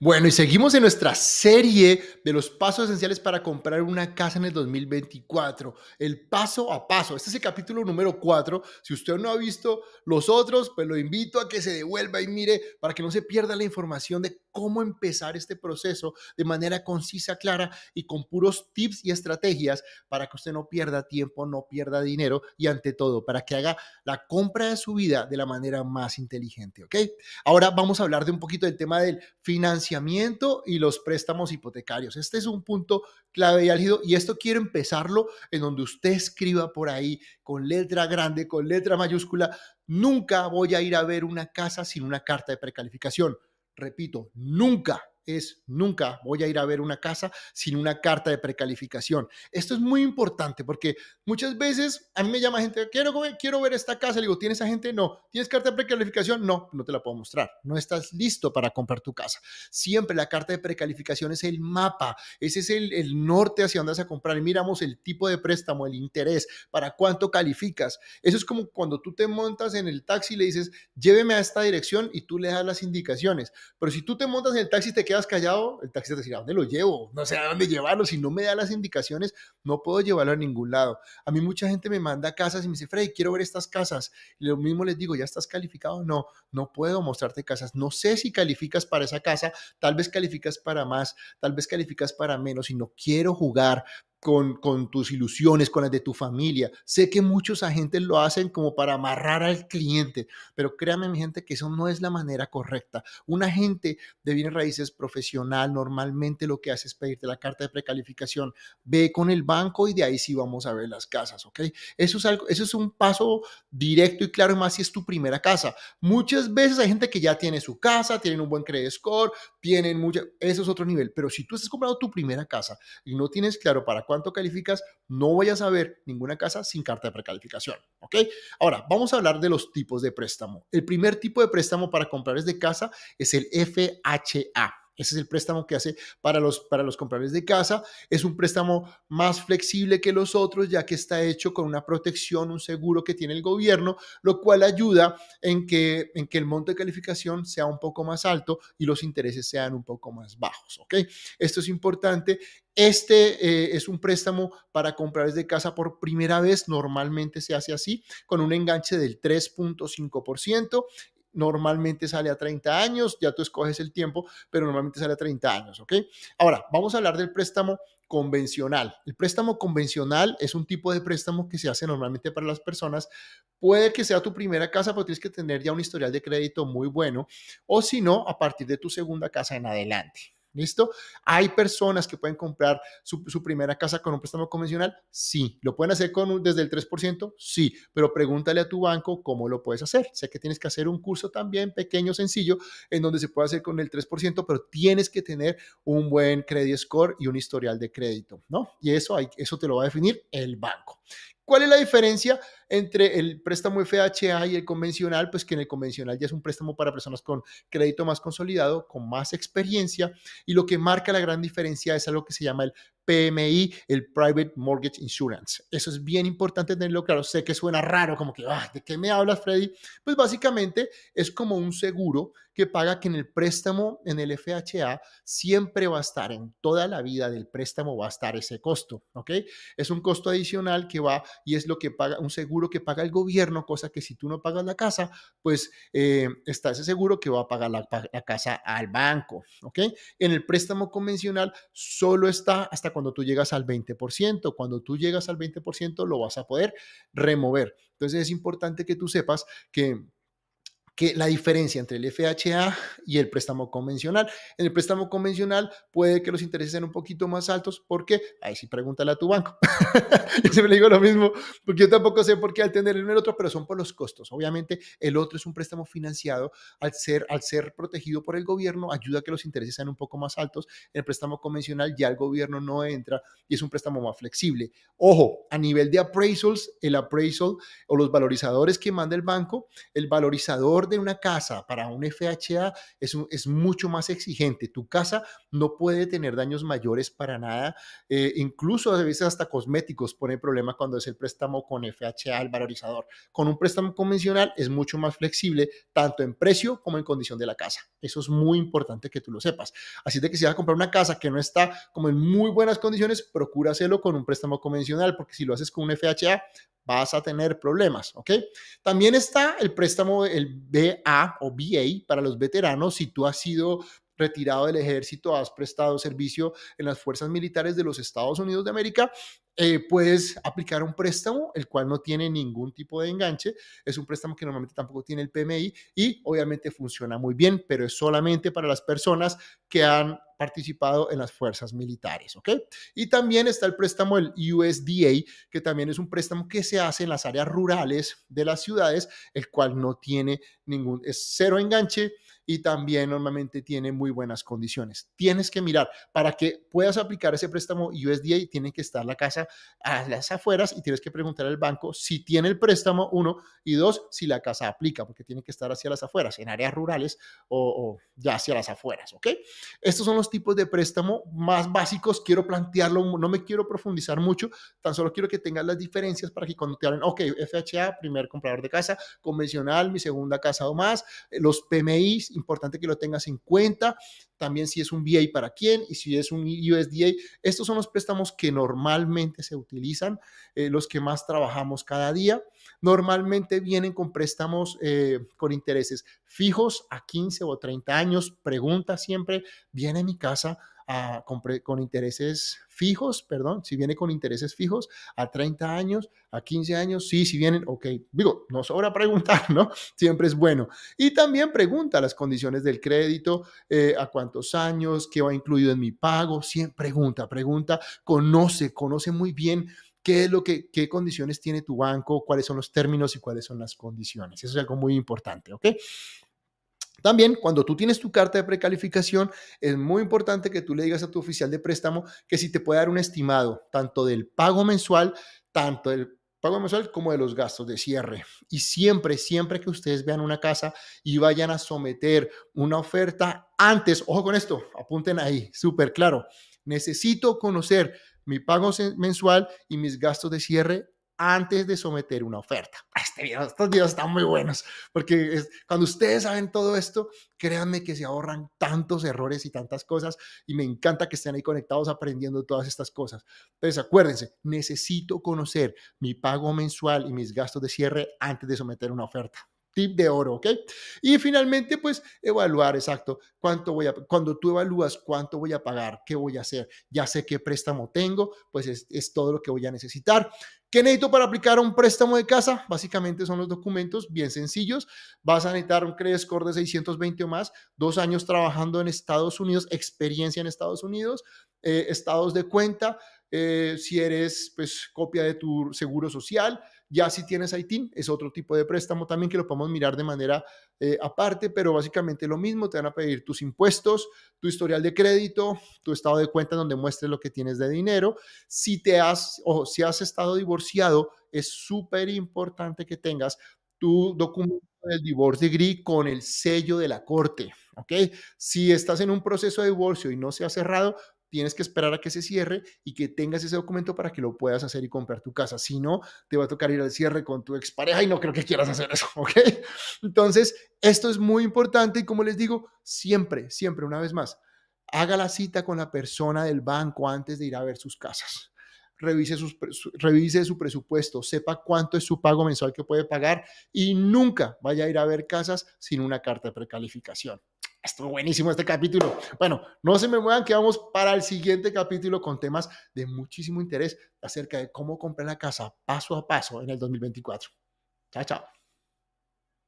Bueno, y seguimos en nuestra serie de los pasos esenciales para comprar una casa en el 2024. El paso a paso. Este es el capítulo número 4. Si usted no ha visto los otros, pues lo invito a que se devuelva y mire para que no se pierda la información de cómo empezar este proceso de manera concisa, clara y con puros tips y estrategias para que usted no pierda tiempo, no pierda dinero y ante todo para que haga la compra de su vida de la manera más inteligente, ¿ok? Ahora vamos a hablar de un poquito del tema del financiamiento y los préstamos hipotecarios. Este es un punto clave y álgido y esto quiero empezarlo en donde usted escriba por ahí con letra grande, con letra mayúscula, nunca voy a ir a ver una casa sin una carta de precalificación. Repito, nunca es nunca voy a ir a ver una casa sin una carta de precalificación. Esto es muy importante porque muchas veces a mí me llama gente, quiero, quiero ver esta casa, le digo, ¿tienes agente? No. ¿Tienes carta de precalificación? No, no te la puedo mostrar. No estás listo para comprar tu casa. Siempre la carta de precalificación es el mapa, ese es el, el norte hacia dónde vas a comprar y miramos el tipo de préstamo, el interés, para cuánto calificas. Eso es como cuando tú te montas en el taxi y le dices, lléveme a esta dirección y tú le das las indicaciones. Pero si tú te montas en el taxi y te quedas callado, el taxista te dirá, ¿a dónde lo llevo? No sé a dónde llevarlo. Si no me da las indicaciones, no puedo llevarlo a ningún lado. A mí mucha gente me manda casas y me dice, Freddy, quiero ver estas casas. Lo mismo les digo, ¿ya estás calificado? No, no puedo mostrarte casas. No sé si calificas para esa casa, tal vez calificas para más, tal vez calificas para menos y no quiero jugar con, tus ilusiones, con las de tu familia. Sé que muchos agentes lo hacen como para amarrar al cliente, pero créame mi gente que eso no es la manera correcta. Un agente de bienes raíces profesional normalmente lo que hace es pedirte la carta de precalificación, ve con el banco y de ahí sí vamos a ver las casas, ¿ok? Eso es algo, eso es un paso directo y claro, más si es tu primera casa. Muchas veces hay gente que ya tiene su casa, tienen un buen credit score, tienen mucha, eso es otro nivel, pero si tú estás comprando tu primera casa y no tienes claro para cuánto calificas, no vayas a ver ninguna casa sin carta de precalificación. ¿Ok? Ahora, vamos a hablar de los tipos de préstamo. El primer tipo de préstamo para compradores de casa es el FHA. Ese es el préstamo que hace para los, para los compradores de casa. Es un préstamo más flexible que los otros, ya que está hecho con una protección, un seguro que tiene el gobierno, lo cual ayuda en que, en que el monto de calificación sea un poco más alto y los intereses sean un poco más bajos. Esto es importante este eh, es un préstamo para compradores de casa por primera vez. Normalmente se hace así, con un enganche del 3.5% normalmente sale a 30 años, ya tú escoges el tiempo, pero normalmente sale a 30 años, ¿ok? Ahora, vamos a hablar del préstamo convencional. El préstamo convencional es un tipo de préstamo que se hace normalmente para las personas. Puede que sea tu primera casa, pero tienes que tener ya un historial de crédito muy bueno, o si no, a partir de tu segunda casa en adelante. ¿Listo? ¿Hay personas que pueden comprar su, primera casa con un préstamo convencional? Sí. ¿Lo pueden hacer con desde el 3%? Sí. Pero pregúntale a tu banco cómo lo puedes hacer. Sé que tienes que hacer un curso también pequeño, sencillo, en donde se puede hacer con el 3%, pero tienes que tener un buen credit score y un historial de crédito, ¿no? Y eso, eso te lo va a definir el banco. ¿Cuál es la diferencia entre el préstamo FHA y el convencional? Pues que en el convencional ya es un préstamo para personas con crédito más consolidado, con más experiencia, y lo que marca la gran diferencia es algo que se llama el PMI, el Private Mortgage Insurance. Eso es bien importante tenerlo claro. Sé que suena raro, como que, ah, ¿de qué me hablas, Freddy? Pues básicamente es como un seguro que paga que en el préstamo, en el FHA, siempre va a estar, en toda la vida del préstamo va a estar ese costo, ¿ok? Es un costo adicional que va y es lo que paga, un seguro que paga el gobierno, cosa que si tú no pagas la casa, pues eh, está ese seguro que va a pagar la, la casa al banco, ¿ok? En el préstamo convencional solo está hasta cuando tú llegas al 20%. Cuando tú llegas al 20% lo vas a poder remover. Entonces es importante que tú sepas que que la diferencia entre el FHA y el préstamo convencional. En el préstamo convencional puede que los intereses sean un poquito más altos. ¿Por qué? Ahí sí pregúntale a tu banco. yo siempre le digo lo mismo, porque yo tampoco sé por qué al tener uno el otro, pero son por los costos. Obviamente el otro es un préstamo financiado. Al ser, al ser protegido por el gobierno, ayuda a que los intereses sean un poco más altos. En el préstamo convencional ya el gobierno no entra y es un préstamo más flexible. Ojo, a nivel de appraisals, el appraisal o los valorizadores que manda el banco, el valorizador valor de una casa para un FHA es, es mucho más exigente. Tu casa no puede tener daños mayores para nada. Eh, incluso a veces hasta cosméticos pone problema cuando es el préstamo con FHA, el valorizador. Con un préstamo convencional es mucho más flexible, tanto en precio como en condición de la casa. Eso es muy importante que tú lo sepas. Así de que si vas a comprar una casa que no está como en muy buenas condiciones, procura hacerlo con un préstamo convencional, porque si lo haces con un FHA, vas a tener problemas, ¿ok? También está el préstamo, el BA o BA para los veteranos. Si tú has sido retirado del ejército, has prestado servicio en las fuerzas militares de los Estados Unidos de América, eh, puedes aplicar un préstamo, el cual no tiene ningún tipo de enganche. Es un préstamo que normalmente tampoco tiene el PMI y obviamente funciona muy bien, pero es solamente para las personas que han participado en las fuerzas militares, ¿ok? Y también está el préstamo el USDA, que también es un préstamo que se hace en las áreas rurales de las ciudades, el cual no tiene ningún, es cero enganche y también normalmente tiene muy buenas condiciones. Tienes que mirar, para que puedas aplicar ese préstamo USDA, tiene que estar la casa a las afueras y tienes que preguntar al banco si tiene el préstamo, uno, y dos, si la casa aplica, porque tiene que estar hacia las afueras, en áreas rurales o, ya hacia las afueras, ¿ok? Estos son los tipos de préstamo más básicos. Quiero plantearlo, no me quiero profundizar mucho, tan solo quiero que tengas las diferencias para que cuando te hablen, ok, FHA, primer comprador de casa, convencional, mi segunda casa o más, los PMIs, importante que lo tengas en cuenta. También si es un VA para quién y si es un USDA. Estos son los préstamos que normalmente se utilizan, eh, los que más trabajamos cada día. Normalmente vienen con préstamos eh, con intereses fijos a 15 o 30 años. Pregunta siempre, ¿viene mi casa? Con, intereses fijos, perdón, si viene con intereses fijos a 30 años, a 15 años, sí, si vienen, ok, digo, no sobra preguntar, ¿no? Siempre es bueno. Y también pregunta las condiciones del crédito, eh, a cuántos años, qué va incluido en mi pago, siempre pregunta, pregunta, conoce, conoce muy bien qué es lo que, qué condiciones tiene tu banco, cuáles son los términos y cuáles son las condiciones. Eso es algo muy importante, ¿ok? También cuando tú tienes tu carta de precalificación, es muy importante que tú le digas a tu oficial de préstamo que si te puede dar un estimado tanto del pago mensual, tanto del pago mensual como de los gastos de cierre. Y siempre, siempre que ustedes vean una casa y vayan a someter una oferta antes, ojo con esto, apunten ahí, súper claro, necesito conocer mi pago mensual y mis gastos de cierre antes de someter una oferta. Este estos videos están muy buenos, porque cuando ustedes saben todo esto, créanme que se ahorran tantos errores y tantas cosas, y me encanta que estén ahí conectados aprendiendo todas estas cosas. Entonces, acuérdense, necesito conocer mi pago mensual y mis gastos de cierre antes de someter una oferta tip de oro, ¿ok? Y finalmente, pues evaluar, exacto, cuánto voy a, cuando tú evalúas cuánto voy a pagar, qué voy a hacer, ya sé qué préstamo tengo, pues es, es todo lo que voy a necesitar. ¿Qué necesito para aplicar un préstamo de casa? Básicamente son los documentos bien sencillos. Vas a necesitar un credit score de 620 o más, dos años trabajando en Estados Unidos, experiencia en Estados Unidos, eh, estados de cuenta, eh, si eres, pues, copia de tu seguro social. Ya si tienes ITIN, es otro tipo de préstamo también que lo podemos mirar de manera eh, aparte, pero básicamente lo mismo. Te van a pedir tus impuestos, tu historial de crédito, tu estado de cuenta donde muestres lo que tienes de dinero. Si te has o si has estado divorciado, es súper importante que tengas tu documento del divorce degree con el sello de la corte, ¿ok? Si estás en un proceso de divorcio y no se ha cerrado, tienes que esperar a que se cierre y que tengas ese documento para que lo puedas hacer y comprar tu casa. Si no, te va a tocar ir al cierre con tu expareja y no creo que quieras hacer eso, ¿ok? Entonces, esto es muy importante y como les digo, siempre, siempre, una vez más, haga la cita con la persona del banco antes de ir a ver sus casas. Revise, su presupuesto, sepa cuánto es su pago mensual que puede pagar y nunca vaya a ir a ver casas sin una carta de precalificación. Estuvo buenísimo este capítulo. Bueno, no se me muevan que vamos para el siguiente capítulo con temas de muchísimo interés acerca de cómo comprar la casa paso a paso en el 2024. Chao, chao.